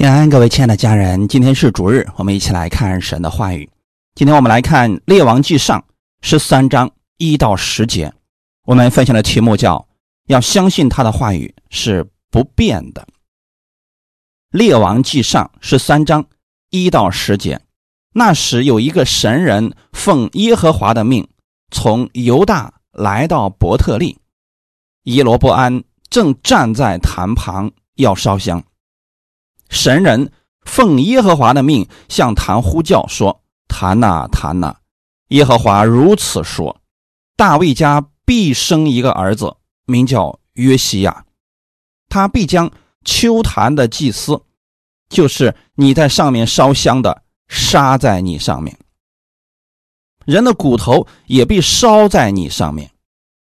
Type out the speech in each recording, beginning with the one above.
平安，各位亲爱的家人，今天是主日，我们一起来看神的话语。今天我们来看《列王纪上》十三章一到十节。我们分享的题目叫“要相信他的话语是不变的”。《列王记上》十三章一到十节。那时有一个神人奉耶和华的命，从犹大来到伯特利，耶罗伯安正站在坛旁要烧香。神人奉耶和华的命向坛呼叫说：“坛呐，坛呐！耶和华如此说：大卫家必生一个儿子，名叫约西亚。他必将秋坛的祭司，就是你在上面烧香的，杀在你上面；人的骨头也必烧在你上面。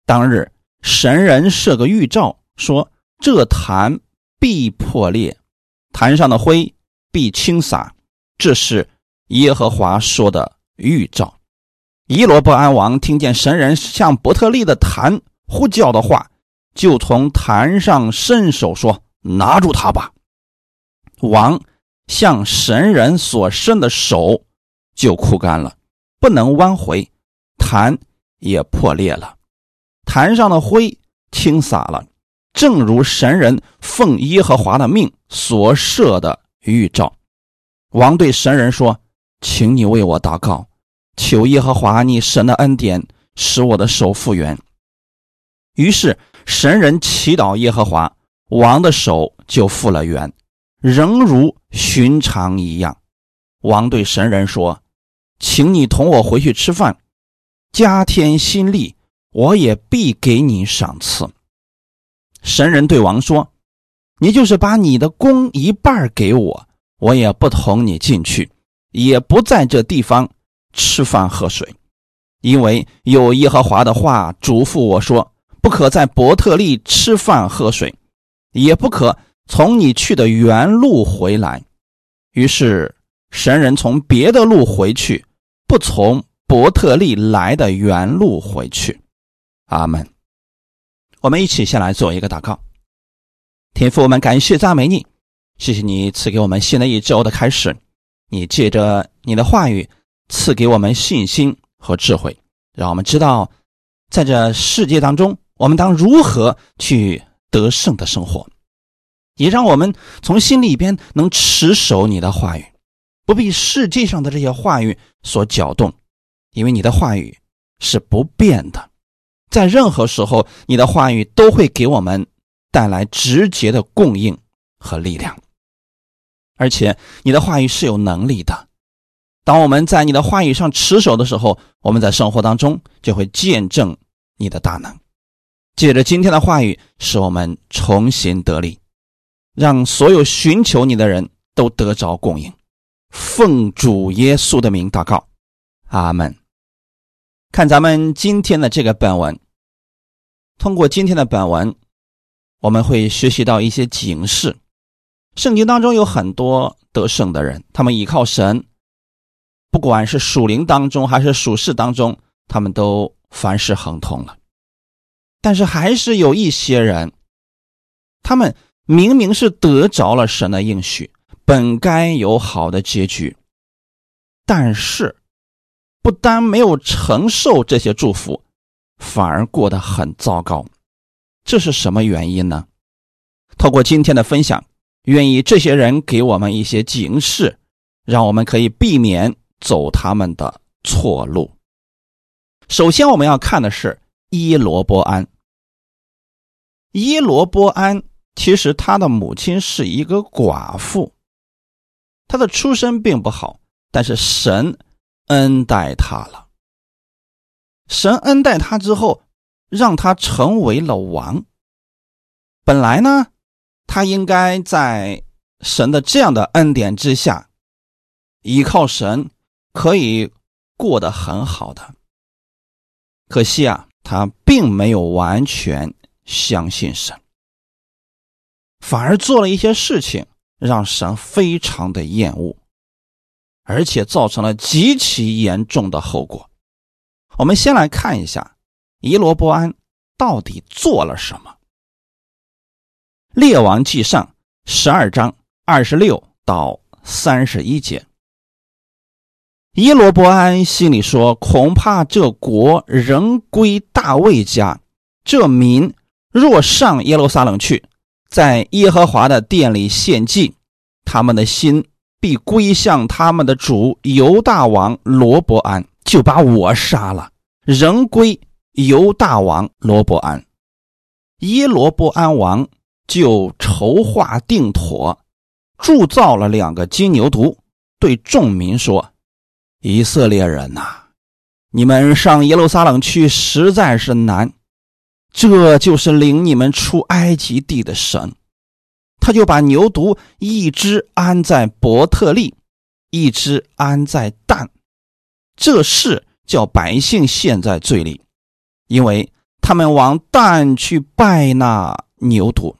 当日神人设个预兆，说这坛必破裂。”坛上的灰必轻洒，这是耶和华说的预兆。伊罗伯安王听见神人向伯特利的坛呼叫的话，就从坛上伸手说：“拿住他吧！”王向神人所伸的手就枯干了，不能弯回，坛也破裂了，坛上的灰倾洒了。正如神人奉耶和华的命所设的预兆，王对神人说：“请你为我祷告，求耶和华你神的恩典，使我的手复原。”于是神人祈祷耶和华，王的手就复了原，仍如寻常一样。王对神人说：“请你同我回去吃饭，加添心力，我也必给你赏赐。”神人对王说：“你就是把你的弓一半给我，我也不同你进去，也不在这地方吃饭喝水，因为有耶和华的话嘱咐我说：不可在伯特利吃饭喝水，也不可从你去的原路回来。于是神人从别的路回去，不从伯特利来的原路回去。阿门。”我们一起先来做一个祷告，天父，我们感谢赞美你，谢谢你赐给我们新的一周的开始，你借着你的话语赐给我们信心和智慧，让我们知道在这世界当中，我们当如何去得胜的生活，也让我们从心里边能持守你的话语，不被世界上的这些话语所搅动，因为你的话语是不变的。在任何时候，你的话语都会给我们带来直接的供应和力量，而且你的话语是有能力的。当我们在你的话语上持守的时候，我们在生活当中就会见证你的大能。借着今天的话语，使我们重新得力，让所有寻求你的人都得着供应。奉主耶稣的名祷告，阿门。看咱们今天的这个本文，通过今天的本文，我们会学习到一些警示。圣经当中有很多得胜的人，他们依靠神，不管是属灵当中还是属世当中，他们都凡事亨通了。但是还是有一些人，他们明明是得着了神的应许，本该有好的结局，但是。不单没有承受这些祝福，反而过得很糟糕，这是什么原因呢？透过今天的分享，愿意这些人给我们一些警示，让我们可以避免走他们的错路。首先，我们要看的是伊罗波安。伊罗波安其实他的母亲是一个寡妇，他的出身并不好，但是神。恩待他了，神恩待他之后，让他成为了王。本来呢，他应该在神的这样的恩典之下，依靠神可以过得很好的。可惜啊，他并没有完全相信神，反而做了一些事情，让神非常的厌恶。而且造成了极其严重的后果。我们先来看一下伊罗伯安到底做了什么。列王记上十二章二十六到三十一节。耶罗伯安心里说：“恐怕这国仍归大卫家，这民若上耶路撒冷去，在耶和华的殿里献祭，他们的心必归向他们的主犹大王罗伯安，就把我杀了，仍归犹大王罗伯安。耶罗伯安王就筹划定妥，铸造了两个金牛犊，对众民说。”以色列人呐，你们上耶路撒冷去实在是难，这就是领你们出埃及地的神。他就把牛犊一只安在伯特利，一只安在但，这事叫百姓陷在罪里，因为他们往但去拜那牛犊。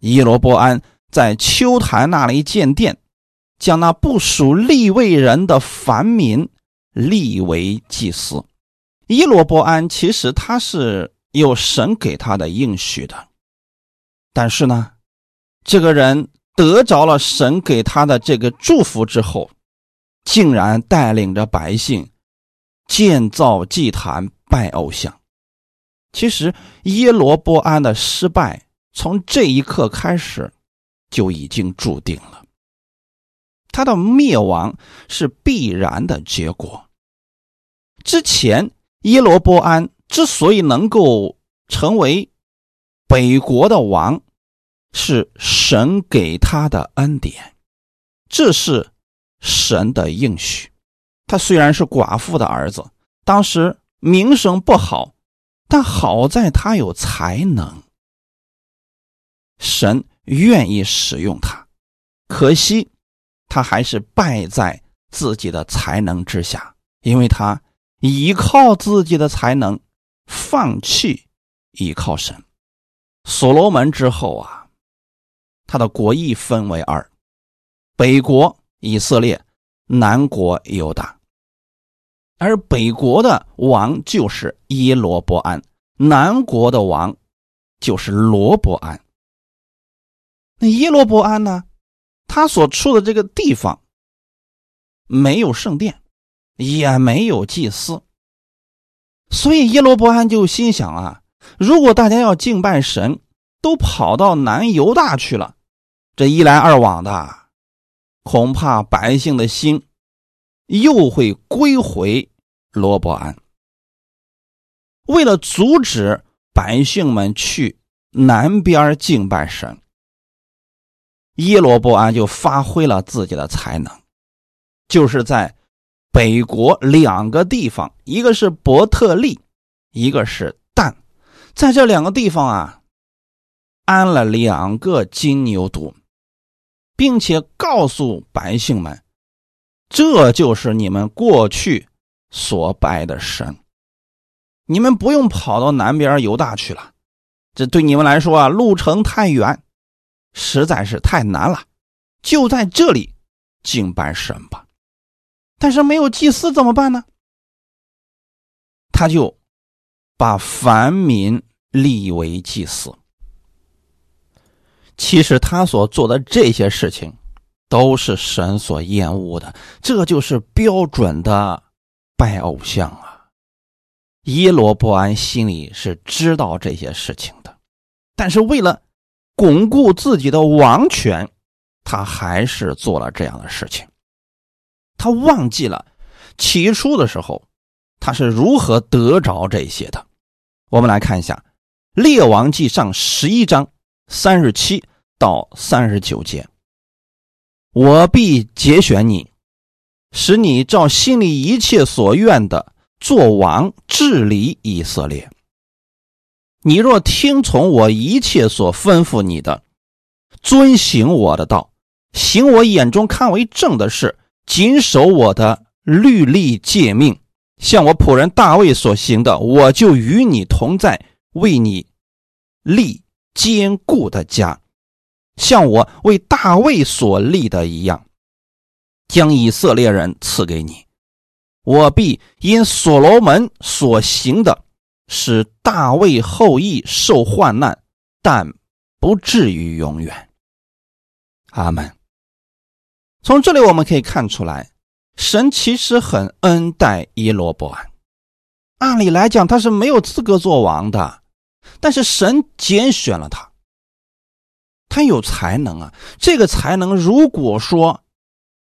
伊罗波安在秋坛那里建殿。将那不属立位人的凡民立为祭司。伊罗伯安其实他是有神给他的应许的，但是呢，这个人得着了神给他的这个祝福之后，竟然带领着百姓建造祭坛拜偶像。其实耶罗波安的失败从这一刻开始就已经注定了。他的灭亡是必然的结果。之前耶罗波安之所以能够成为北国的王，是神给他的恩典，这是神的应许。他虽然是寡妇的儿子，当时名声不好，但好在他有才能，神愿意使用他。可惜。他还是败在自己的才能之下，因为他依靠自己的才能，放弃依靠神。所罗门之后啊，他的国义分为二：北国以色列，南国犹大。而北国的王就是耶罗伯安，南国的王就是罗伯安。那耶罗伯安呢？他所处的这个地方没有圣殿，也没有祭司，所以耶罗伯安就心想啊，如果大家要敬拜神，都跑到南犹大去了，这一来二往的，恐怕百姓的心又会归回罗伯安。为了阻止百姓们去南边敬拜神。耶罗伯安就发挥了自己的才能，就是在北国两个地方，一个是伯特利，一个是但，在这两个地方啊，安了两个金牛犊，并且告诉百姓们，这就是你们过去所拜的神，你们不用跑到南边犹大去了，这对你们来说啊，路程太远。实在是太难了，就在这里敬拜神吧。但是没有祭司怎么办呢？他就把凡民立为祭司。其实他所做的这些事情，都是神所厌恶的。这就是标准的拜偶像啊！耶罗伯安心里是知道这些事情的，但是为了。巩固自己的王权，他还是做了这样的事情。他忘记了起初的时候，他是如何得着这些的。我们来看一下《列王记上》十一章三十七到三十九节：“我必节选你，使你照心里一切所愿的做王，治理以色列。”你若听从我一切所吩咐你的，遵行我的道，行我眼中看为正的事，谨守我的律例诫命，像我仆人大卫所行的，我就与你同在，为你立坚固的家，像我为大卫所立的一样，将以色列人赐给你，我必因所罗门所行的。使大卫后裔受患难，但不至于永远。阿门。从这里我们可以看出来，神其实很恩待耶罗伯安。按理来讲，他是没有资格做王的，但是神拣选了他。他有才能啊，这个才能如果说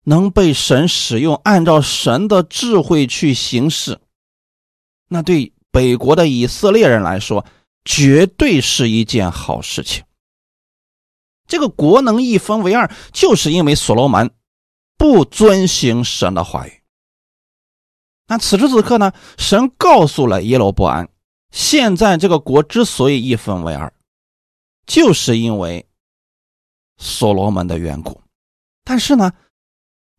能被神使用，按照神的智慧去行事，那对北国的以色列人来说，绝对是一件好事情。这个国能一分为二，就是因为所罗门不遵行神的话语。那此时此刻呢，神告诉了耶罗波安，现在这个国之所以一分为二，就是因为。所罗门的缘故，但是呢，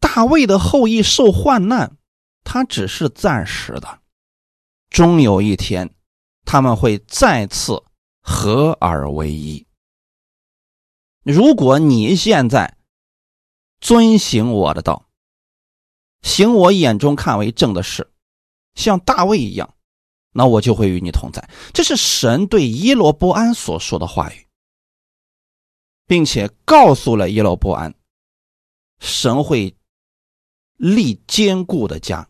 大卫的后裔受患难，他只是暂时的，终有一天，他们会再次合而为一。如果你现在遵行我的道，行我眼中看为正的事，像大卫一样，那我就会与你同在。这是神对耶罗波安所说的话语。并且告诉了耶罗波安，神会立坚固的家，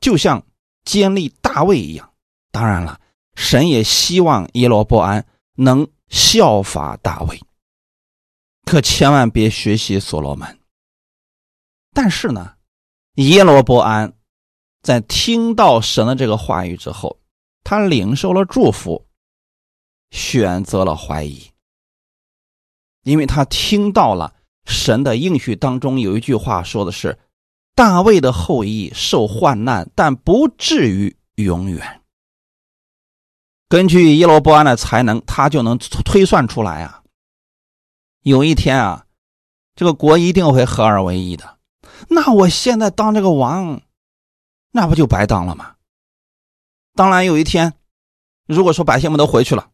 就像建立大卫一样。当然了，神也希望耶罗波安能效法大卫，可千万别学习所罗门。但是呢，耶罗波安在听到神的这个话语之后，他领受了祝福，选择了怀疑。因为他听到了神的应许当中有一句话说的是：“大卫的后裔受患难，但不至于永远。”根据耶罗波安的才能，他就能推算出来啊，有一天啊，这个国一定会合二为一的。那我现在当这个王，那不就白当了吗？当然，有一天，如果说百姓们都回去了，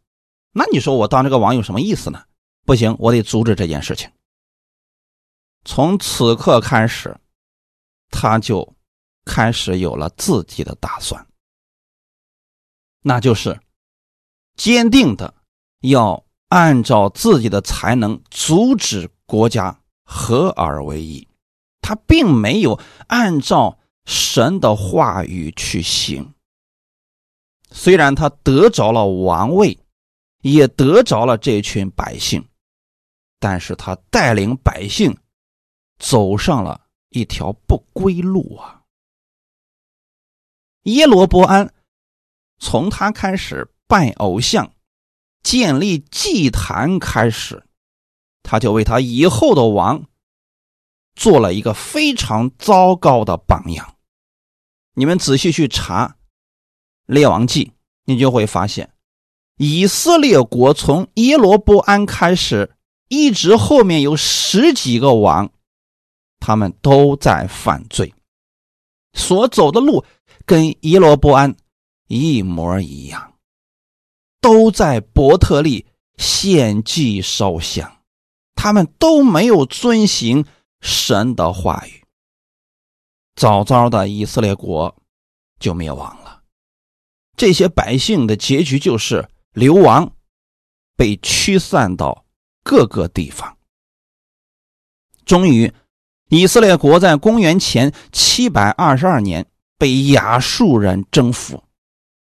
那你说我当这个王有什么意思呢？不行，我得阻止这件事情。从此刻开始，他就开始有了自己的打算，那就是坚定的要按照自己的才能阻止国家合而为一。他并没有按照神的话语去行，虽然他得着了王位，也得着了这群百姓。但是他带领百姓走上了一条不归路啊！耶罗伯安从他开始拜偶像、建立祭坛开始，他就为他以后的王做了一个非常糟糕的榜样。你们仔细去查《列王记》，你就会发现，以色列国从耶罗伯安开始。一直后面有十几个王，他们都在犯罪，所走的路跟耶罗波安一模一样，都在伯特利献祭烧香，他们都没有遵行神的话语。早早的以色列国就灭亡了，这些百姓的结局就是流亡，被驱散到。各个地方，终于，以色列国在公元前七百二十二年被亚述人征服，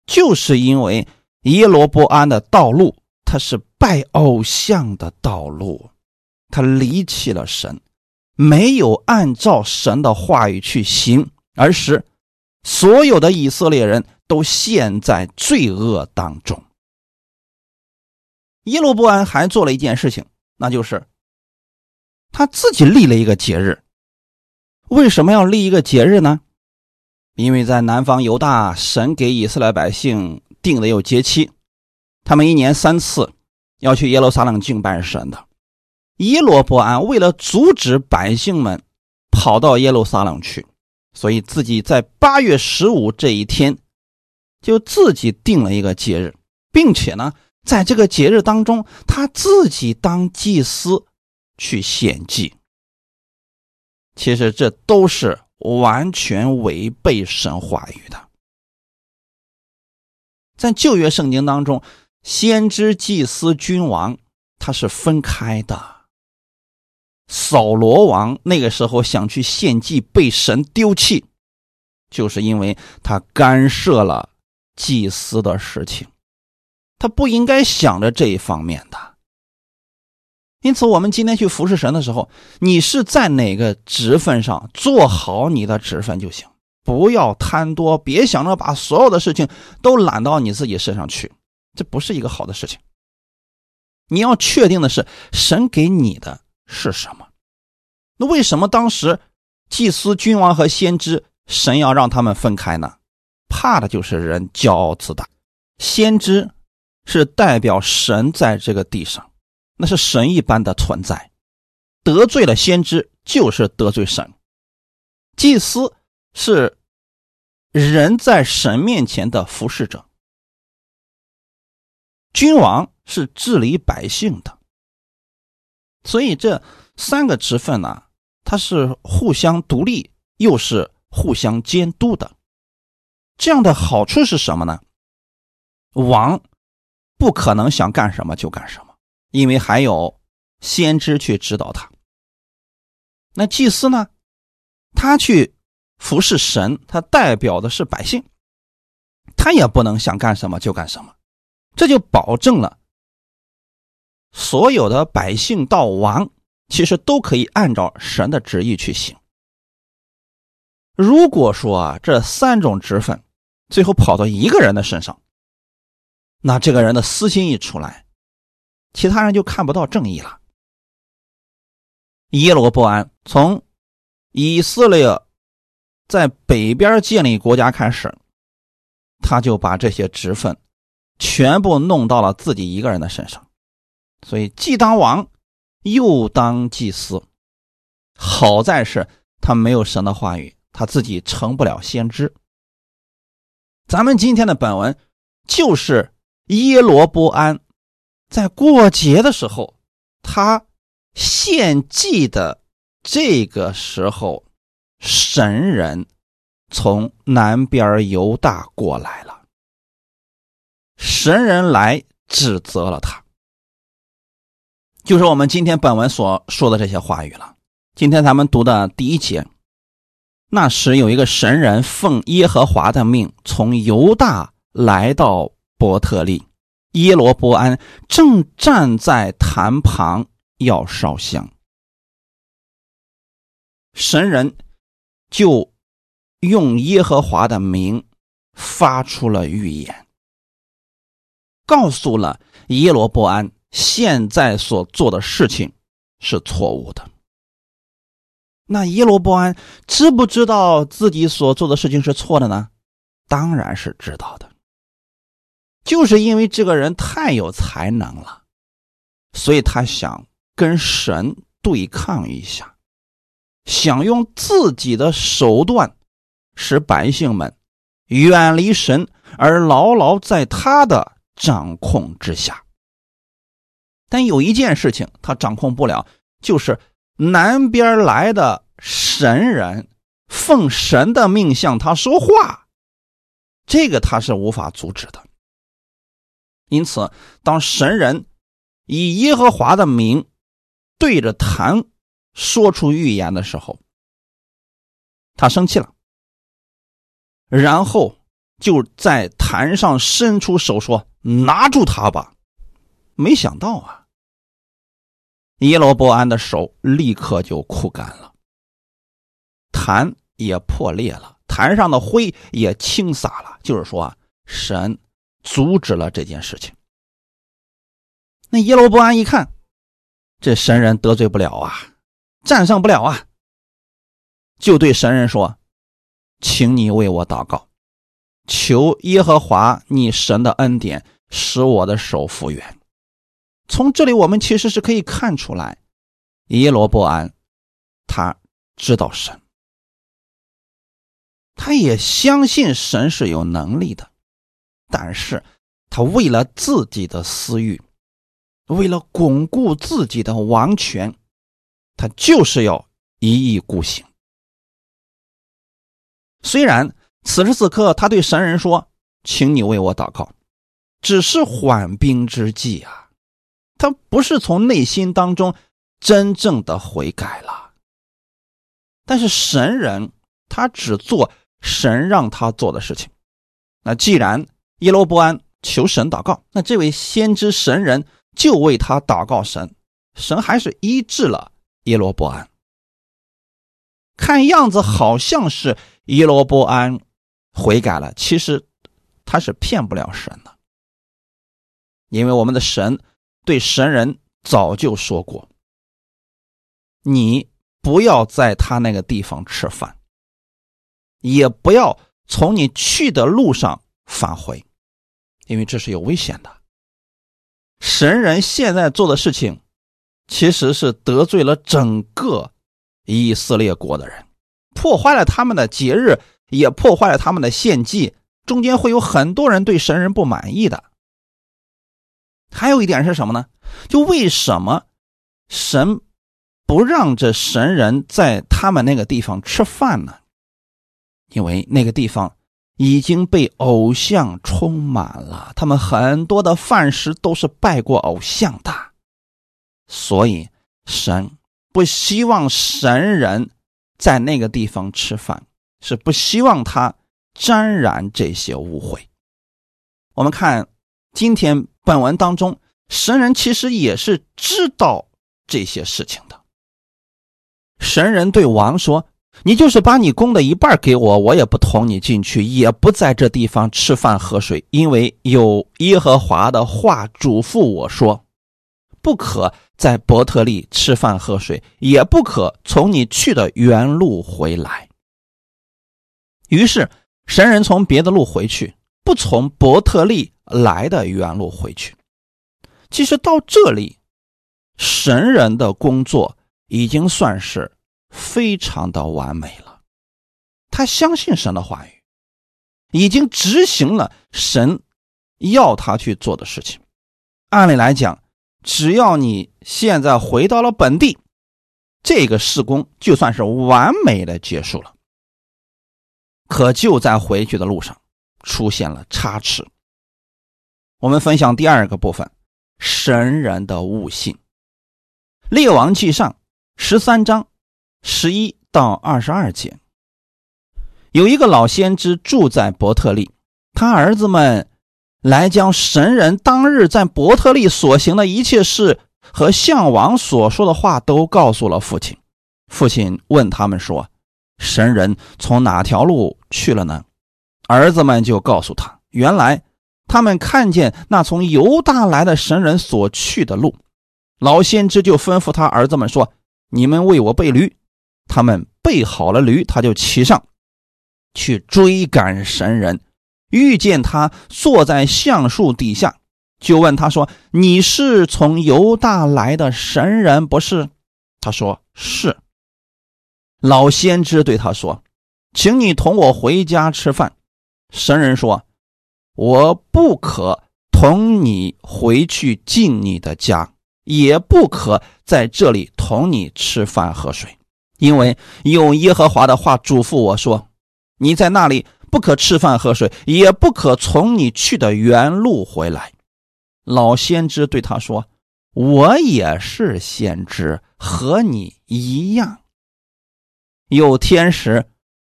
就是因为耶罗波安的道路，他是拜偶像的道路，他离弃了神，没有按照神的话语去行，而使所有的以色列人都陷在罪恶当中。耶罗波安还做了一件事情，那就是他自己立了一个节日。为什么要立一个节日呢？因为在南方犹大，神给以色列百姓定的有节期，他们一年三次要去耶路撒冷敬拜神的。耶罗伯安为了阻止百姓们跑到耶路撒冷去，所以自己在八月十五这一天就自己定了一个节日，并且呢。在这个节日当中，他自己当祭司去献祭。其实这都是完全违背神话语的。在旧约圣经当中，先知、祭司、君王他是分开的。扫罗王那个时候想去献祭，被神丢弃，就是因为他干涉了祭司的事情，他不应该想着这一方面的。因此，我们今天去服侍神的时候，你是在哪个职分上做好你的职分就行，不要贪多，别想着把所有的事情都揽到你自己身上去，这不是一个好的事情。你要确定的是，神给你的是什么？那为什么当时祭司、君王和先知，神要让他们分开呢？怕的就是人骄傲自大。先知是代表神在这个地上。那是神一般的存在，得罪了先知就是得罪神。祭司是人在神面前的服侍者，君王是治理百姓的。所以这三个职分呢，它是互相独立，又是互相监督的。这样的好处是什么呢？王不可能想干什么就干什么。因为还有先知去指导他，那祭司呢？他去服侍神，他代表的是百姓，他也不能想干什么就干什么，这就保证了所有的百姓到王，其实都可以按照神的旨意去行。如果说啊，这三种职分最后跑到一个人的身上，那这个人的私心一出来。其他人就看不到正义了。耶罗波安从以色列在北边建立国家开始，他就把这些职分全部弄到了自己一个人的身上，所以既当王又当祭司。好在是他没有神的话语，他自己成不了先知。咱们今天的本文就是耶罗波安。在过节的时候，他献祭的这个时候，神人从南边犹大过来了。神人来指责了他，就是我们今天本文所说的这些话语了。今天咱们读的第一节，那时有一个神人奉耶和华的命，从犹大来到伯特利。耶罗波安正站在坛旁要烧香，神人就用耶和华的名发出了预言，告诉了耶罗波安现在所做的事情是错误的。那耶罗波安知不知道自己所做的事情是错的呢？当然是知道的。就是因为这个人太有才能了，所以他想跟神对抗一下，想用自己的手段使百姓们远离神，而牢牢在他的掌控之下。但有一件事情他掌控不了，就是南边来的神人奉神的命向他说话，这个他是无法阻止的。因此，当神人以耶和华的名对着坛说出预言的时候，他生气了，然后就在坛上伸出手说：“拿住他吧！”没想到啊，耶罗波安的手立刻就枯干了，坛也破裂了，坛上的灰也倾洒了。就是说啊，神。阻止了这件事情。那耶罗波安一看，这神人得罪不了啊，战胜不了啊，就对神人说：“请你为我祷告，求耶和华你神的恩典，使我的手复原。”从这里我们其实是可以看出来，耶罗波安他知道神，他也相信神是有能力的。但是，他为了自己的私欲，为了巩固自己的王权，他就是要一意孤行。虽然此时此刻他对神人说：“请你为我祷告”，只是缓兵之计啊，他不是从内心当中真正的悔改了。但是神人他只做神让他做的事情。那既然耶罗波安求神祷告，那这位先知神人就为他祷告神，神还是医治了耶罗波安。看样子好像是耶罗波安悔改了，其实他是骗不了神的，因为我们的神对神人早就说过：“你不要在他那个地方吃饭，也不要从你去的路上返回，因为这是有危险的。”神人现在做的事情，其实是得罪了整个。以色列国的人破坏了他们的节日，也破坏了他们的献祭，中间会有很多人对神人不满意的。还有一点是什么呢？就为什么神不让这神人在他们那个地方吃饭呢？因为那个地方已经被偶像充满了，他们很多的饭食都是拜过偶像的，所以神。不希望神人在那个地方吃饭，是不希望他沾染这些污秽。我们看今天本文当中，神人其实也是知道这些事情的。神人对王说：“你就是把你宫的一半给我，我也不同你进去，也不在这地方吃饭喝水，因为有耶和华的话嘱咐我说。”不可在伯特利吃饭喝水，也不可从你去的原路回来。于是神人从别的路回去，不从伯特利来的原路回去。其实到这里，神人的工作已经算是非常的完美了。他相信神的话语，已经执行了神要他去做的事情。按理来讲。只要你现在回到了本地，这个施工就算是完美的结束了。可就在回去的路上出现了差池。我们分享第二个部分：神人的悟性。列王记上十三章十一到二十二节，有一个老先知住在伯特利，他儿子们。来将神人当日在伯特利所行的一切事和项王所说的话都告诉了父亲。父亲问他们说：“神人从哪条路去了呢？”儿子们就告诉他：“原来他们看见那从犹大来的神人所去的路。”老先知就吩咐他儿子们说：“你们为我备驴。”他们备好了驴，他就骑上去追赶神人。遇见他坐在橡树底下，就问他说：“你是从犹大来的神人不是？”他说：“是。”老先知对他说：“请你同我回家吃饭。”神人说：“我不可同你回去进你的家，也不可在这里同你吃饭喝水，因为用耶和华的话嘱咐我说：你在那里。”不可吃饭喝水，也不可从你去的原路回来。老先知对他说：“我也是先知，和你一样。”有天使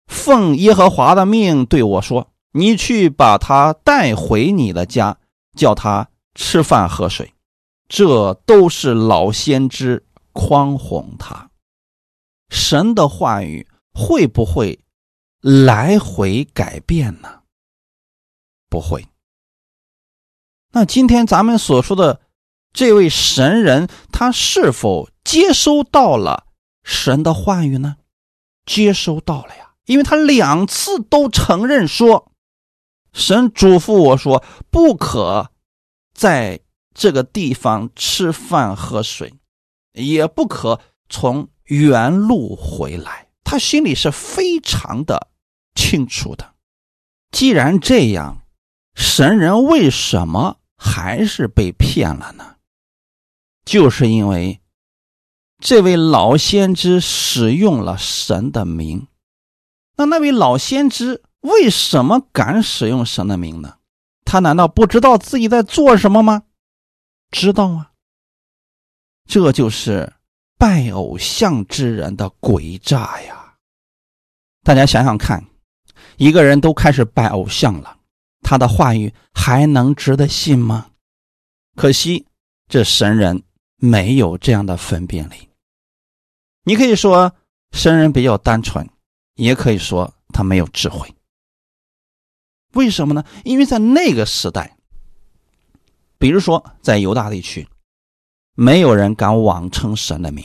奉耶和华的命对我说：“你去把他带回你的家，叫他吃饭喝水。”这都是老先知诓哄他。神的话语会不会？来回改变呢？不会。那今天咱们所说的这位神人，他是否接收到了神的话语呢？接收到了呀，因为他两次都承认说，神嘱咐我说，不可在这个地方吃饭喝水，也不可从原路回来。他心里是非常的。清楚的，既然这样，神人为什么还是被骗了呢？就是因为这位老先知使用了神的名。那那位老先知为什么敢使用神的名呢？他难道不知道自己在做什么吗？知道啊。这就是拜偶像之人的诡诈呀！大家想想看，一个人都开始拜偶像了，他的话语还能值得信吗？可惜这神人没有这样的分辨力。你可以说神人比较单纯，也可以说他没有智慧。为什么呢？因为在那个时代，比如说在犹大地区。没有人敢妄称神的名，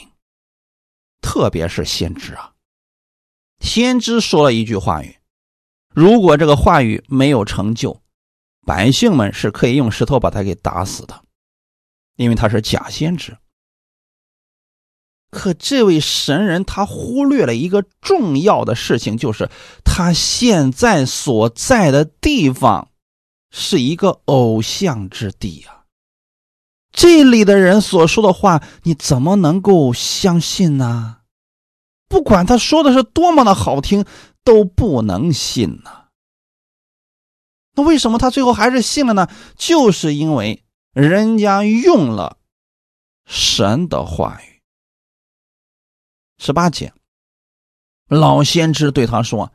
特别是先知啊。先知说了一句话语，如果这个话语没有成就，百姓们是可以用石头把他给打死的，因为他是假先知。可这位神人他忽略了一个重要的事情，就是他现在所在的地方是一个偶像之地呀。这里的人所说的话，你怎么能够相信呢？不管他说的是多么的好听，都不能信呢。那为什么他最后还是信了呢？就是因为人家用了神的话语。十八节，老先知对他说：“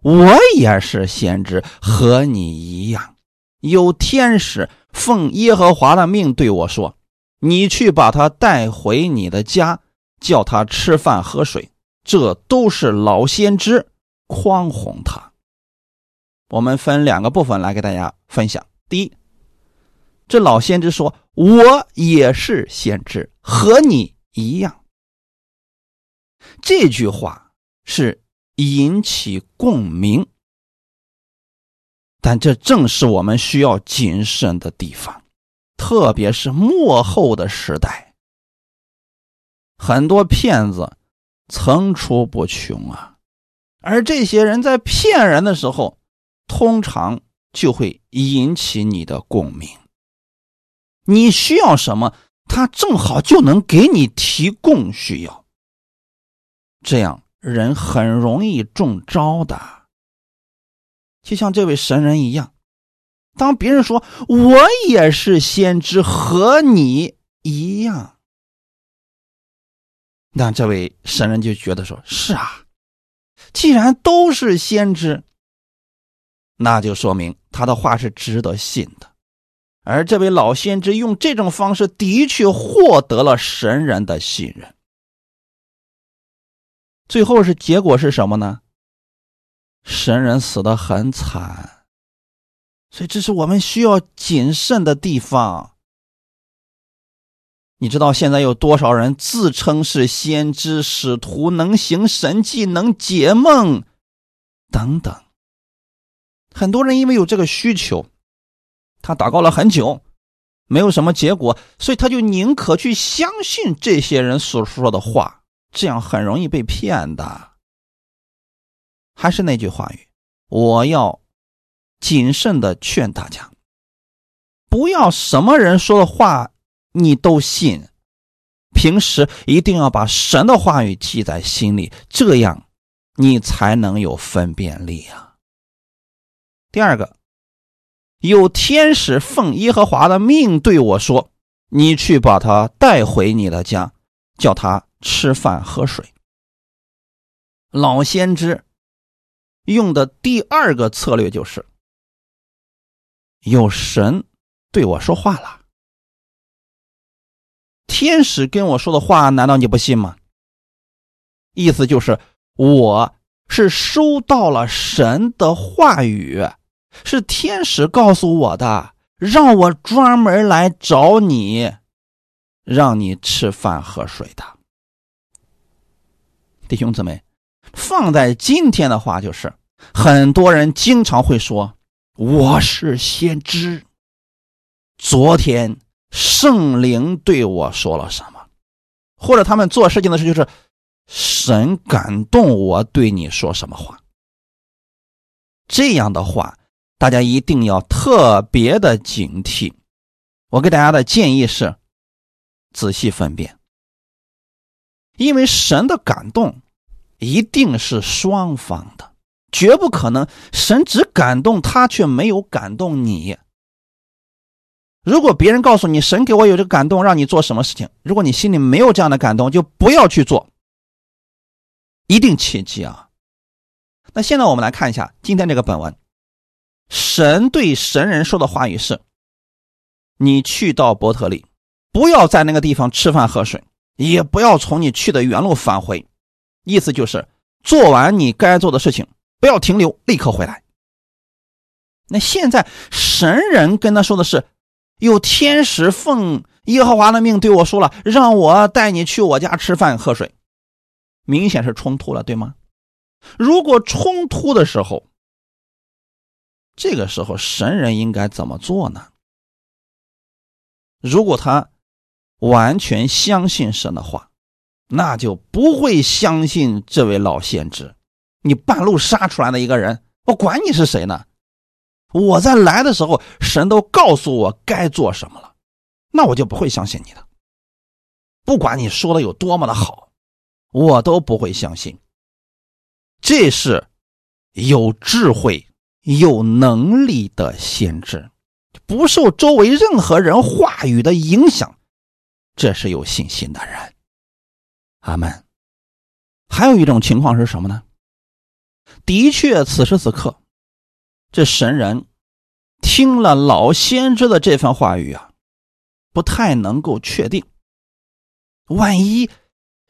我也是先知，和你一样，有天使。”奉耶和华的命对我说：“你去把他带回你的家，叫他吃饭喝水。这都是老先知诓哄他。”我们分两个部分来给大家分享。第一，这老先知说：“我也是先知，和你一样。”这句话是引起共鸣。但这正是我们需要谨慎的地方，特别是末后的时代，很多骗子层出不穷啊。而这些人在骗人的时候，通常就会引起你的共鸣。你需要什么，他正好就能给你提供需要，这样人很容易中招的。就像这位神人一样，当别人说“我也是先知，和你一样”，那这位神人就觉得说：“是啊，既然都是先知，那就说明他的话是值得信的。”而这位老先知用这种方式，的确获得了神人的信任。最后是结果是什么呢？神人死的很惨，所以这是我们需要谨慎的地方。你知道现在有多少人自称是先知、使徒，能行神迹、能解梦等等？很多人因为有这个需求，他祷告了很久，没有什么结果，所以他就宁可去相信这些人所说的话，这样很容易被骗的。还是那句话语，我要谨慎的劝大家，不要什么人说的话你都信，平时一定要把神的话语记在心里，这样你才能有分辨力啊。第二个，有天使奉耶和华的命对我说：“你去把他带回你的家，叫他吃饭喝水。”老先知。用的第二个策略就是，有神对我说话了，天使跟我说的话，难道你不信吗？意思就是，我是收到了神的话语，是天使告诉我的，让我专门来找你，让你吃饭喝水的，弟兄姊妹。放在今天的话，就是很多人经常会说：“我是先知。”昨天圣灵对我说了什么？或者他们做事情的时候，就是神感动我对你说什么话？这样的话，大家一定要特别的警惕。我给大家的建议是：仔细分辨，因为神的感动。一定是双方的，绝不可能神只感动他，却没有感动你。如果别人告诉你神给我有这个感动，让你做什么事情，如果你心里没有这样的感动，就不要去做，一定切记啊。那现在我们来看一下今天这个本文，神对神人说的话语是：你去到伯特利，不要在那个地方吃饭喝水，也不要从你去的原路返回。意思就是做完你该做的事情，不要停留，立刻回来。那现在神人跟他说的是。有天使奉耶和华的命对我说了，让我带你去我家吃饭喝水，明显是冲突了，对吗？如果冲突的时候，这个时候神人应该怎么做呢？如果他完全相信神的话，那就不会相信这位老先知。你半路杀出来的一个人，我管你是谁呢？我在来的时候，神都告诉我该做什么了，那我就不会相信你的。不管你说的有多么的好，我都不会相信。这是有智慧、有能力的先知，不受周围任何人话语的影响，这是有信心的人。阿门。还有一种情况是什么呢？的确，此时此刻。这神人听了老先知的这番话语啊，不太能够确定。万一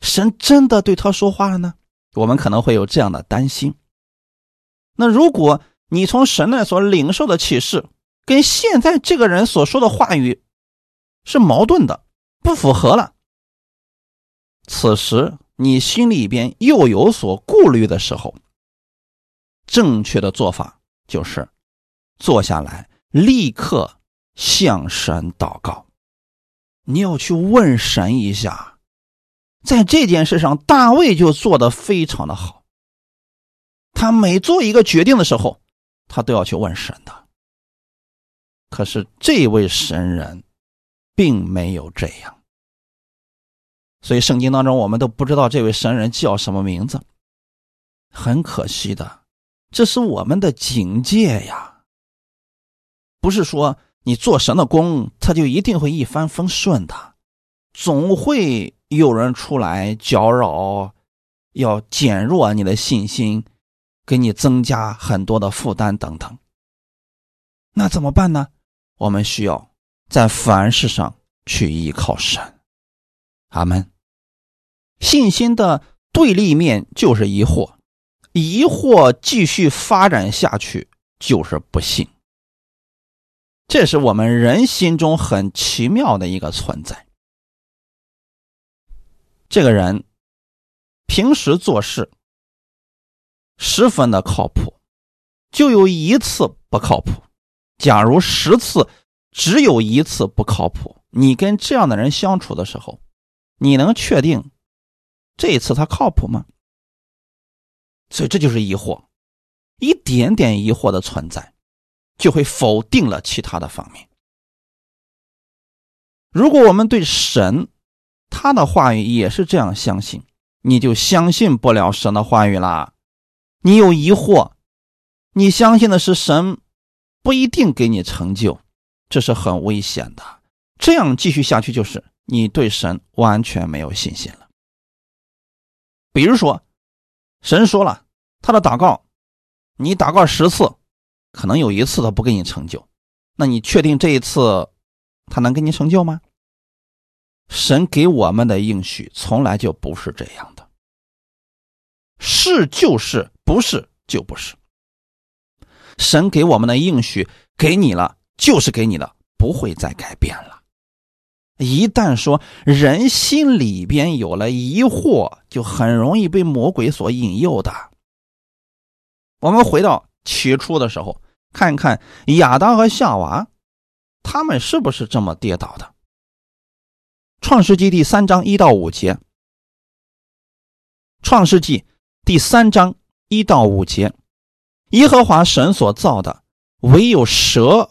神真的对他说话了呢？我们可能会有这样的担心。那如果你从神那所领受的启示，跟现在这个人所说的话语是矛盾的，不符合了，此时你心里边又有所顾虑的时候，正确的做法。就是坐下来，立刻向神祷告。你要去问神一下，在这件事上，大卫就做的非常的好。他每做一个决定的时候，他都要去问神的。可是这位神人并没有这样，所以圣经当中我们都不知道这位神人叫什么名字，很可惜的。这是我们的警戒呀，不是说你做神的功，他就一定会一帆风顺的，总会有人出来搅扰，要减弱你的信心，给你增加很多的负担等等。那怎么办呢？我们需要在凡事上去依靠神。阿门。信心的对立面就是疑惑。疑惑继续发展下去，就是不信。这是我们人心中很奇妙的一个存在。这个人平时做事十分的靠谱，就有一次不靠谱。假如十次只有一次不靠谱，你跟这样的人相处的时候，你能确定这一次他靠谱吗？所以这就是疑惑，一点点疑惑的存在，就会否定了其他的方面。如果我们对神他的话语也是这样相信，你就相信不了神的话语啦。你有疑惑，你相信的是神不一定给你成就，这是很危险的。这样继续下去，就是你对神完全没有信心了。比如说。神说了，他的祷告，你祷告十次，可能有一次他不给你成就，那你确定这一次他能给你成就吗？神给我们的应许从来就不是这样的，是就是，不是就不是。神给我们的应许给你了，就是给你的，不会再改变了。一旦说人心里边有了疑惑，就很容易被魔鬼所引诱的。我们回到起初的时候，看一看亚当和夏娃，他们是不是这么跌倒的？创世纪第三章一到五节。创世纪第三章一到五节，耶和华神所造的，唯有蛇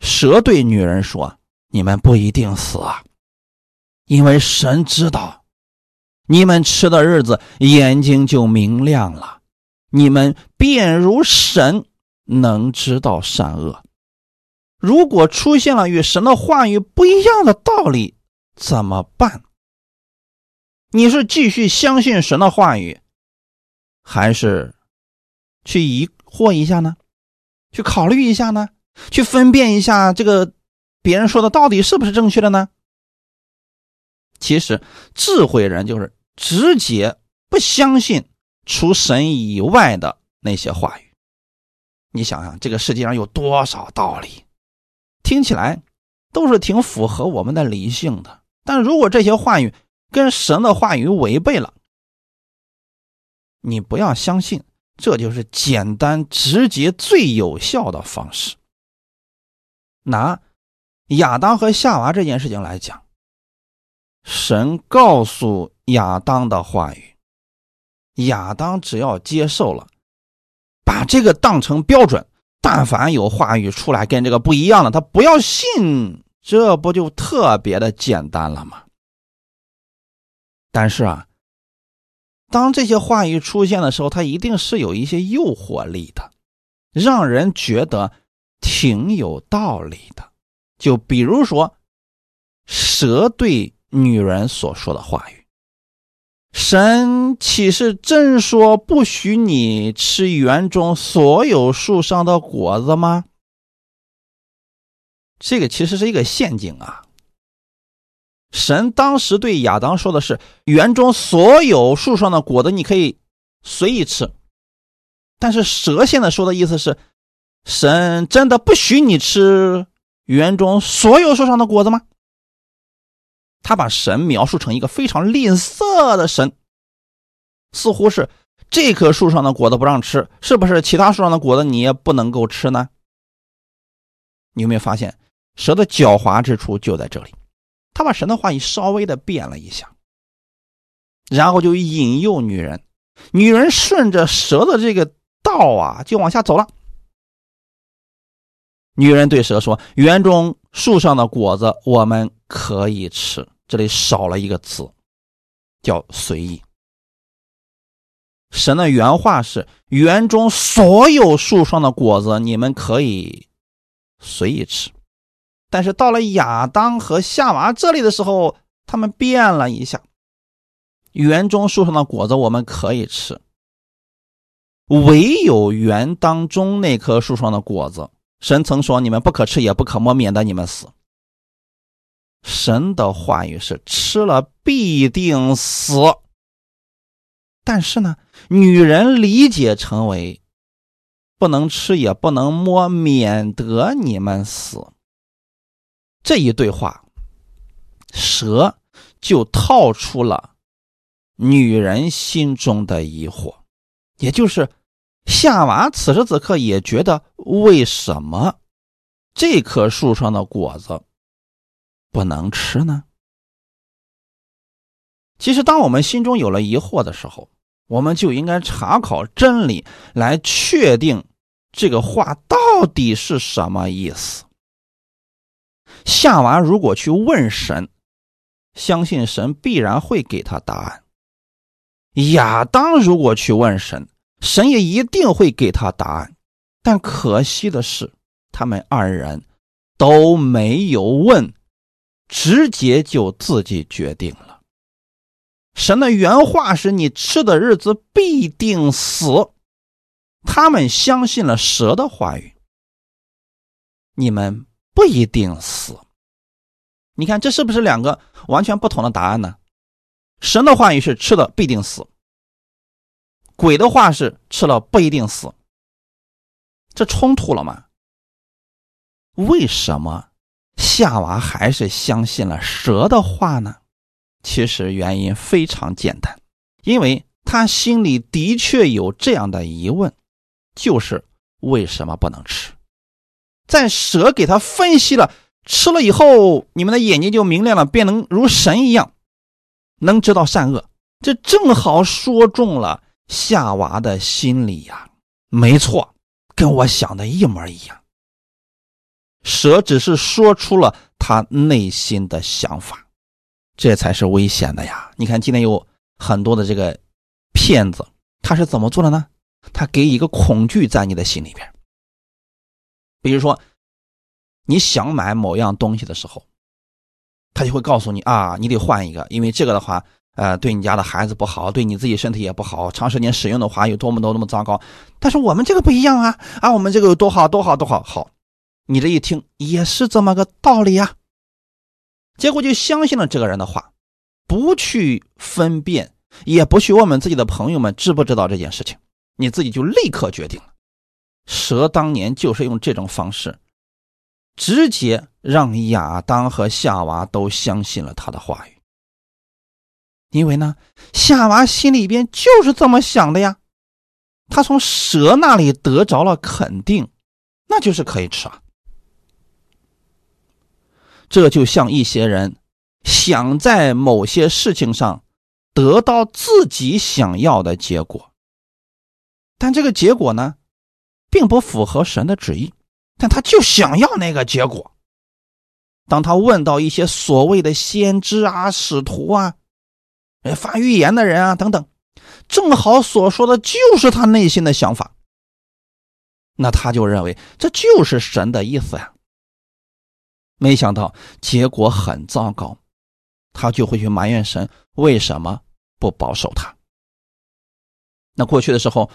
蛇对女人说：“你们不一定死啊，因为神知道，你们吃的日子眼睛就明亮了，你们便如神，能知道善恶。如果出现了与神的话语不一样的道理，怎么办？你是继续相信神的话语，还是去疑惑一下呢？去考虑一下呢？”去分辨一下这个别人说的到底是不是正确的呢？其实智慧人就是直接不相信除神以外的那些话语。你想想，这个世界上有多少道理，听起来都是挺符合我们的理性的。但如果这些话语跟神的话语违背了，你不要相信，这就是简单直接最有效的方式。拿亚当和夏娃这件事情来讲，神告诉亚当的话语，亚当只要接受了，把这个当成标准，但凡有话语出来跟这个不一样的，他不要信，这不就特别的简单了吗？但是啊，当这些话语出现的时候，它一定是有一些诱惑力的，让人觉得。挺有道理的，就比如说，蛇对女人所说的话语：“神岂是真说不许你吃园中所有树上的果子吗？”这个其实是一个陷阱啊！神当时对亚当说的是：“园中所有树上的果子你可以随意吃。”但是蛇现在说的意思是。神真的不许你吃园中所有树上的果子吗？他把神描述成一个非常吝啬的神，似乎是这棵树上的果子不让吃，是不是其他树上的果子你也不能够吃呢？你有没有发现蛇的狡猾之处就在这里？他把神的话语稍微的变了一下，然后就引诱女人，女人顺着蛇的这个道啊，就往下走了。女人对蛇说：“园中树上的果子我们可以吃。”这里少了一个字，叫“随意”。神的原话是：“园中所有树上的果子你们可以随意吃。”但是到了亚当和夏娃这里的时候，他们变了一下：“园中树上的果子我们可以吃，唯有园当中那棵树上的果子。”神曾说：“你们不可吃，也不可摸，免得你们死。”神的话语是吃了必定死。但是呢，女人理解成为不能吃，也不能摸，免得你们死。这一对话，蛇就套出了女人心中的疑惑，也就是。夏娃此时此刻也觉得，为什么这棵树上的果子不能吃呢？其实，当我们心中有了疑惑的时候，我们就应该查考真理，来确定这个话到底是什么意思。夏娃如果去问神，相信神必然会给他答案。亚当如果去问神，神也一定会给他答案，但可惜的是，他们二人都没有问，直接就自己决定了。神的原话是：“你吃的日子必定死。”他们相信了蛇的话语，你们不一定死。你看，这是不是两个完全不同的答案呢？神的话语是吃的必定死。鬼的话是吃了不一定死，这冲突了吗？为什么夏娃还是相信了蛇的话呢？其实原因非常简单，因为他心里的确有这样的疑问，就是为什么不能吃？在蛇给他分析了吃了以后，你们的眼睛就明亮了，便能如神一样，能知道善恶。这正好说中了夏娃的心里呀，没错，跟我想的一模一样。蛇只是说出了他内心的想法，这才是危险的呀！你看，今天有很多的这个骗子，他是怎么做的呢？他给一个恐惧在你的心里边。比如说，你想买某样东西的时候，他就会告诉你啊，你得换一个，因为这个的话，呃，对你家的孩子不好，对你自己身体也不好，长时间使用的话有多么多么糟糕。但是我们这个不一样啊，啊，我们这个有多好多好多好好。你这一听也是这么个道理呀，结果就相信了这个人的话，不去分辨，也不去问问自己的朋友们知不知道这件事情，你自己就立刻决定了。蛇当年就是用这种方式，直接让亚当和夏娃都相信了他的话语，因为呢，夏娃心里边就是这么想的呀，他从蛇那里得着了肯定，那就是可以吃啊。这就像一些人想在某些事情上得到自己想要的结果，但这个结果呢，并不符合神的旨意，但他就想要那个结果。当他问到一些所谓的先知啊、使徒啊、发预言的人啊等等，正好所说的就是他内心的想法，那他就认为这就是神的意思呀。没想到结果很糟糕，他就会去埋怨神为什么不保守他。那过去的时候，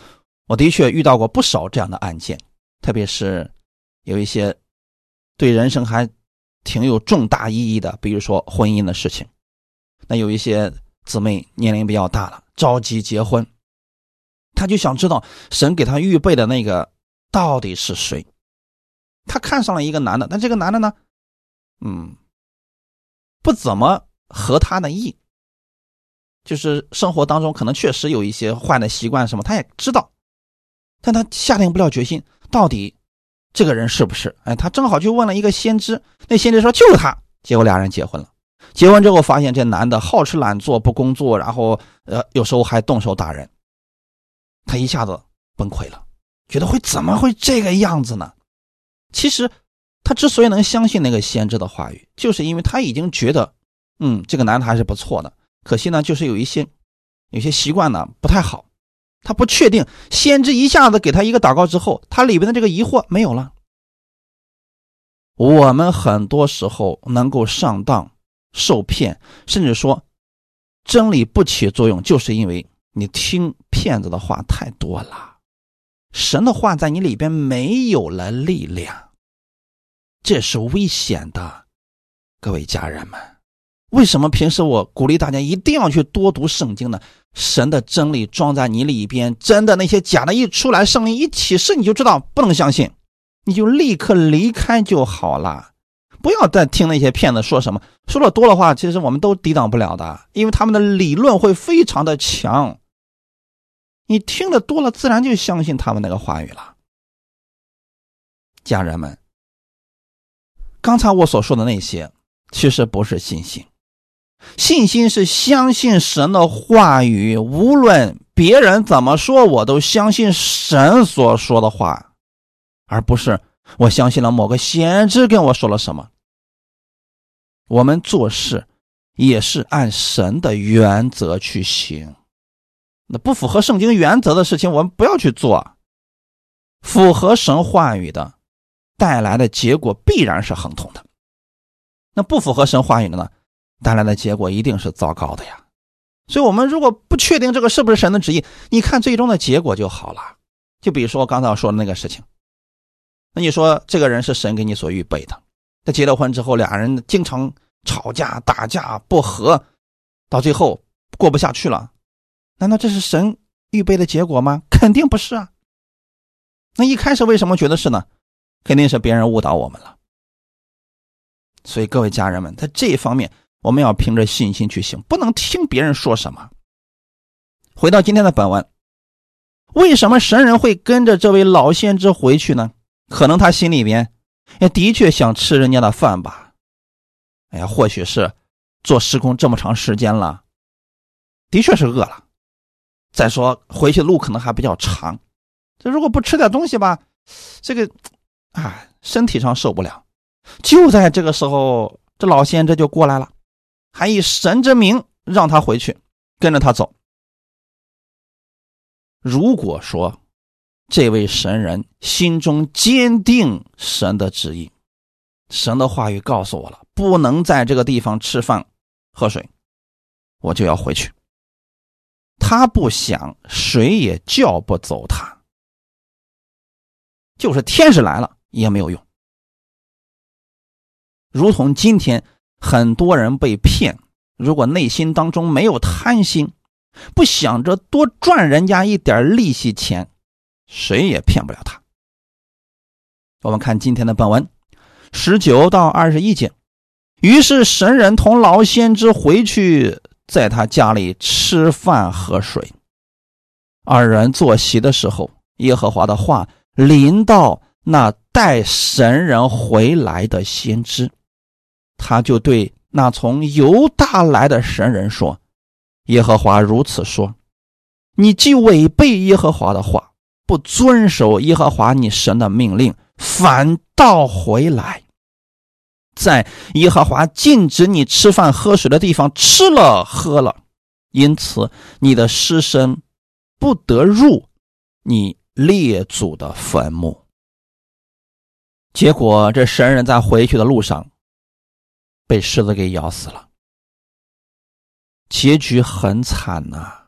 我的确遇到过不少这样的案件，特别是有一些对人生还挺有重大意义的，比如说婚姻的事情。那有一些姊妹年龄比较大了，着急结婚，他就想知道神给他预备的那个到底是谁。他看上了一个男的，但这个男的呢？嗯，不怎么合他的意，就是生活当中可能确实有一些坏的习惯什么，他也知道，但他下定不了决心，到底这个人是不是？哎，他正好就问了一个先知，那先知说就是他，结果俩人结婚了。结婚之后发现这男的好吃懒做，不工作，然后呃有时候还动手打人，他一下子崩溃了，觉得会怎么会这个样子呢？其实。他之所以能相信那个先知的话语，就是因为他已经觉得，嗯，这个男的还是不错的。可惜呢，就是有一些，有些习惯呢不太好。他不确定，先知一下子给他一个祷告之后，他里边的这个疑惑没有了。我们很多时候能够上当、受骗，甚至说真理不起作用，就是因为你听骗子的话太多了，神的话在你里边没有了力量。这是危险的，各位家人们，为什么平时我鼓励大家一定要去多读圣经呢？神的真理装在你里边，真的那些假的一出来，圣灵一启示，你就知道不能相信，你就立刻离开就好了，不要再听那些骗子说什么，说的多的话，其实我们都抵挡不了的，因为他们的理论会非常的强，你听的多了，自然就相信他们那个话语了，家人们。刚才我所说的那些，其实不是信心。信心是相信神的话语，无论别人怎么说，我都相信神所说的话，而不是我相信了某个先知跟我说了什么。我们做事也是按神的原则去行，那不符合圣经原则的事情，我们不要去做。符合神话语的。带来的结果必然是亨通的，那不符合神话语的呢？带来的结果一定是糟糕的呀。所以，我们如果不确定这个是不是神的旨意，你看最终的结果就好了。就比如说我刚才说的那个事情，那你说这个人是神给你所预备的，他结了婚之后，俩人经常吵架、打架、不和，到最后过不下去了，难道这是神预备的结果吗？肯定不是啊。那一开始为什么觉得是呢？肯定是别人误导我们了，所以各位家人们，在这一方面，我们要凭着信心去行，不能听别人说什么。回到今天的本文，为什么神人会跟着这位老先知回去呢？可能他心里边也的确想吃人家的饭吧？哎呀，或许是做施工这么长时间了，的确是饿了。再说回去路可能还比较长，这如果不吃点东西吧，这个，哎，身体上受不了。就在这个时候，这老先知就过来了，还以神之名让他回去，跟着他走。如果说这位神人心中坚定神的旨意，神的话语告诉我了，不能在这个地方吃饭喝水，我就要回去。他不想，谁也叫不走他，就是天使来了也没有用。如同今天很多人被骗，如果内心当中没有贪心。不想着多赚人家一点利息钱，谁也骗不了他。我们看今天的本文，十九到二十一节。于是神人同老先知回去，在他家里吃饭喝水。二人坐席的时候，耶和华的话临到那带神人回来的先知，他就对那从犹大来的神人说。耶和华如此说：“你既违背耶和华的话，不遵守耶和华你神的命令，反倒回来，在耶和华禁止你吃饭喝水的地方吃了喝了，因此你的尸身不得入你列祖的坟墓。结果，这神人在回去的路上被狮子给咬死了。”结局很惨呐，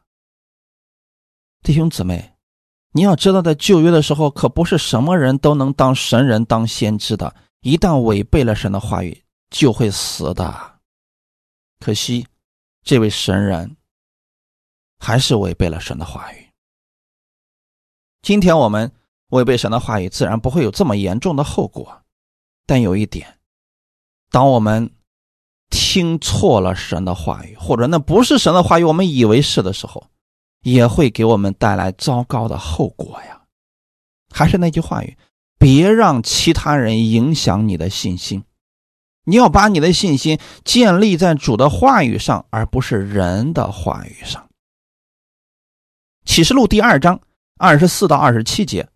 弟兄姊妹，你要知道，在旧约的时候，可不是什么人都能当神人、当先知的。一旦违背了神的话语，就会死的。可惜，这位神人还是违背了神的话语。今天我们违背神的话语，自然不会有这么严重的后果。但有一点，当我们……听错了神的话语，或者那不是神的话语，我们以为是的时候，也会给我们带来糟糕的后果呀。还是那句话语，别让其他人影响你的信心。你要把你的信心建立在主的话语上，而不是人的话语上。启示录第二章二十四到二十七节，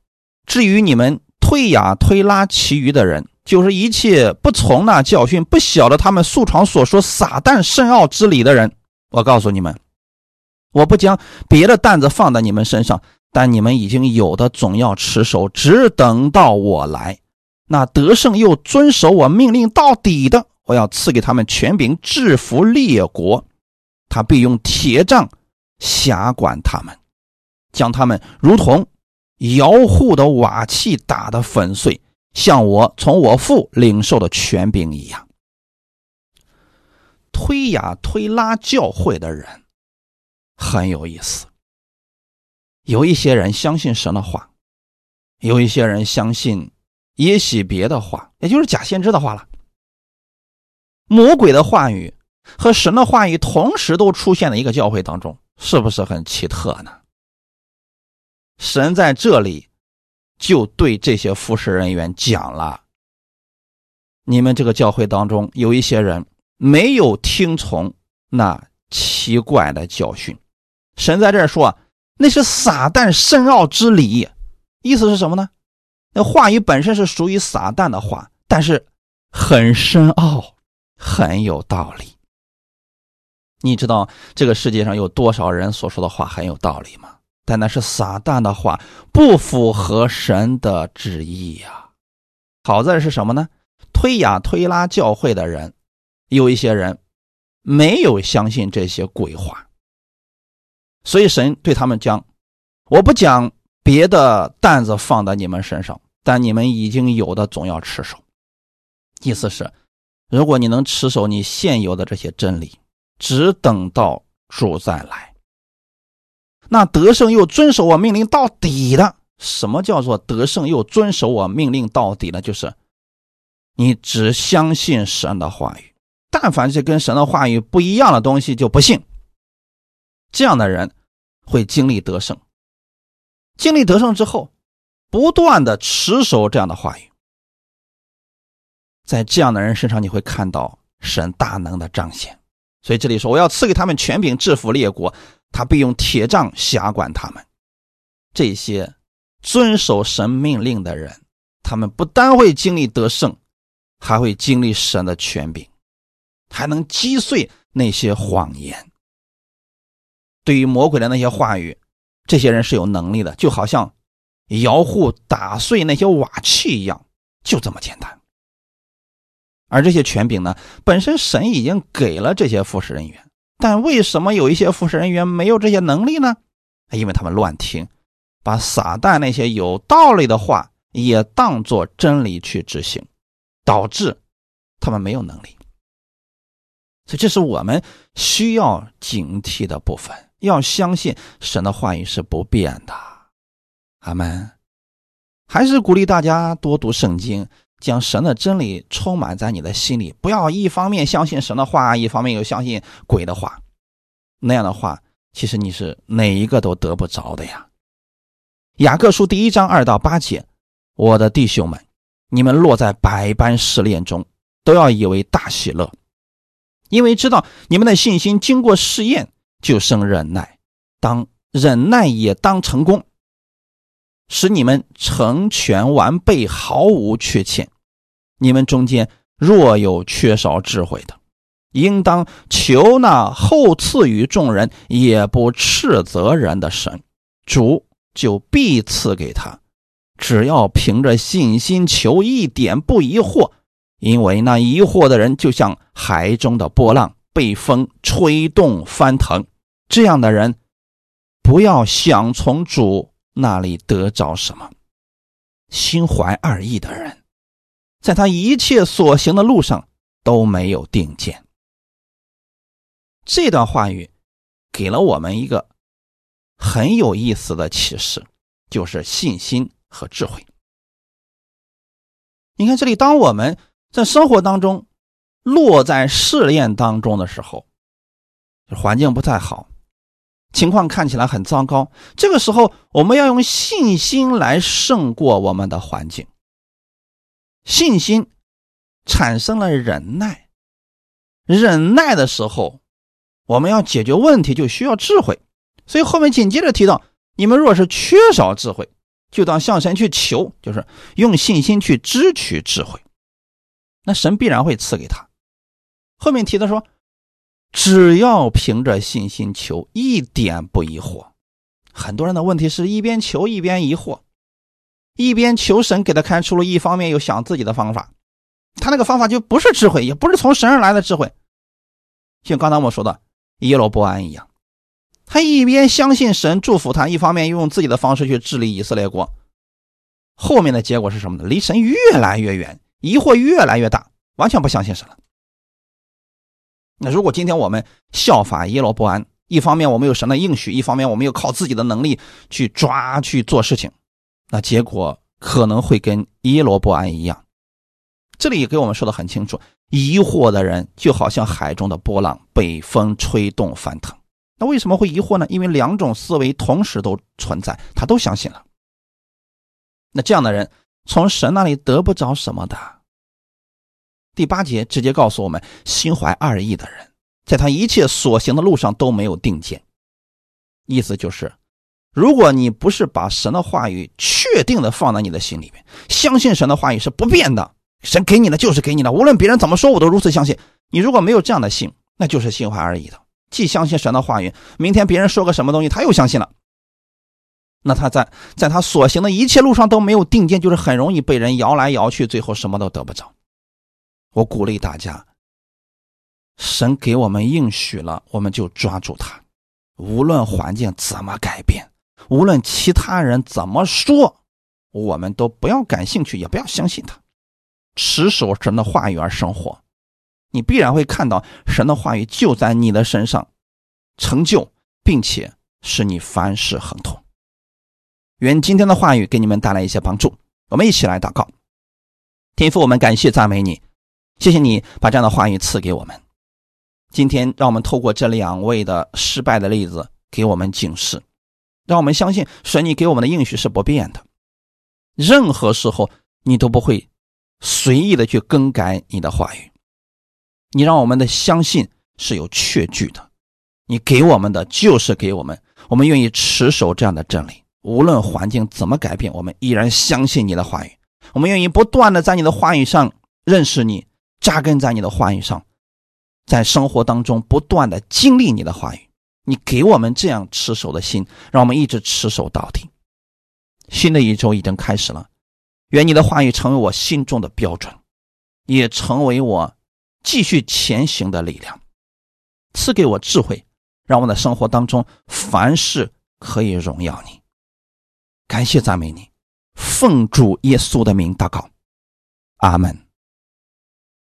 至于你们推雅推拉其余的人。就是一切不从那教训、不晓得他们素常所说撒旦深奥之理的人，我告诉你们，我不将别的担子放在你们身上，但你们已经有的总要持守，只等到我来。那得胜又遵守我命令到底的，我要赐给他们权柄，制服列国。他必用铁杖辖管他们，将他们如同窑户的瓦器打得粉碎。像我从我父领受的权柄一样，推呀推拉教会的人很有意思。有一些人相信神的话，有一些人相信耶喜别的话，也就是假先知的话了。魔鬼的话语和神的话语同时都出现在一个教会当中，是不是很奇特呢？神在这里。就对这些服侍人员讲了：你们这个教会当中有一些人没有听从那奇怪的教训。神在这儿说，那是撒旦深奥之理，意思是什么呢？那话语本身是属于撒旦的话，但是很深奥，很有道理。你知道这个世界上有多少人所说的话很有道理吗？但那是撒旦的话，不符合神的旨意呀。好在是什么呢？推雅推拉教会的人，有一些人没有相信这些鬼话，所以神对他们讲：“我不讲别的担子放在你们身上，但你们已经有的总要持守。”意思是，如果你能持守你现有的这些真理，只等到主再来。那得胜又遵守我命令到底的，什么叫做得胜又遵守我命令到底呢？就是你只相信神的话语，但凡是跟神的话语不一样的东西就不信。这样的人会经历得胜，经历得胜之后，不断的持守这样的话语。在这样的人身上，你会看到神大能的彰显。所以这里说，我要赐给他们权柄，制服列国，他必用铁杖辖管他们。这些遵守神命令的人，他们不单会经历得胜，还会经历神的权柄，还能击碎那些谎言。对于魔鬼的那些话语，这些人是有能力的，就好像摇户打碎那些瓦器一样，就这么简单。而这些权柄呢，本身神已经给了这些服侍人员，但为什么有一些服侍人员没有这些能力呢？因为他们乱听，把撒旦那些有道理的话也当作真理去执行，导致他们没有能力。所以，这是我们需要警惕的部分。要相信神的话语是不变的。阿门。还是鼓励大家多读圣经。将神的真理充满在你的心里，不要一方面相信神的话，一方面又相信鬼的话。那样的话，其实你是哪一个都得不着的呀。雅各书第一章二到八节，我的弟兄们，你们落在百般试炼中，都要以为大喜乐，因为知道你们的信心经过试验，就生忍耐。当忍耐也当成功。使你们成全完备，毫无缺欠。你们中间若有缺少智慧的，应当求那后赐予众人也不斥责人的神，主就必赐给他。只要凭着信心求，一点不疑惑，因为那疑惑的人就像海中的波浪，被风吹动翻腾。这样的人，不要想从主。那里得着什么？心怀二意的人，在他一切所行的路上都没有定见。这段话语给了我们一个很有意思的启示，就是信心和智慧。你看这里，当我们在生活当中落在试炼当中的时候，环境不太好。情况看起来很糟糕，这个时候我们要用信心来胜过我们的环境。信心产生了忍耐，忍耐的时候，我们要解决问题就需要智慧。所以后面紧接着提到，你们若是缺少智慧，就当向神去求，就是用信心去支取智慧，那神必然会赐给他。后面提的说。只要凭着信心求，一点不疑惑。很多人的问题是一边求一边疑惑，一边求神给他开出路，一方面又想自己的方法。他那个方法就不是智慧，也不是从神而来的智慧。像刚才我说的耶罗波安一样，他一边相信神祝福他，一方面又用自己的方式去治理以色列国。后面的结果是什么呢？离神越来越远，疑惑越来越大，完全不相信神了。那如果今天我们效法耶罗伯安，一方面我们有神的应许，一方面我们又靠自己的能力去抓去做事情，那结果可能会跟耶罗伯安一样。这里也给我们说的很清楚：疑惑的人就好像海中的波浪，被风吹动翻腾。那为什么会疑惑呢？因为两种思维同时都存在，他都相信了。那这样的人从神那里得不着什么的。第八节直接告诉我们：心怀二意的人，在他一切所行的路上都没有定见。意思就是，如果你不是把神的话语确定的放在你的心里面，相信神的话语是不变的，神给你的就是给你的，无论别人怎么说，我都如此相信。你如果没有这样的信，那就是心怀二意的，既相信神的话语，明天别人说个什么东西，他又相信了。那他在在他所行的一切路上都没有定见，就是很容易被人摇来摇去，最后什么都得不着。我鼓励大家，神给我们应许了，我们就抓住它。无论环境怎么改变，无论其他人怎么说，我们都不要感兴趣，也不要相信他。持守神的话语而生活，你必然会看到神的话语就在你的身上成就，并且使你凡事亨通。愿今天的话语给你们带来一些帮助。我们一起来祷告，天父，我们感谢赞美你。谢谢你把这样的话语赐给我们。今天，让我们透过这两位的失败的例子，给我们警示，让我们相信神你给我们的应许是不变的。任何时候，你都不会随意的去更改你的话语。你让我们的相信是有确据的，你给我们的就是给我们，我们愿意持守这样的真理。无论环境怎么改变，我们依然相信你的话语。我们愿意不断的在你的话语上认识你，扎根在你的话语上，在生活当中不断的经历你的话语。你给我们这样持守的心，让我们一直持守到底。新的一周已经开始了，愿你的话语成为我心中的标准，也成为我继续前行的力量。赐给我智慧，让我的生活当中凡事可以荣耀你。感谢赞美你，奉主耶稣的名祷告，阿门。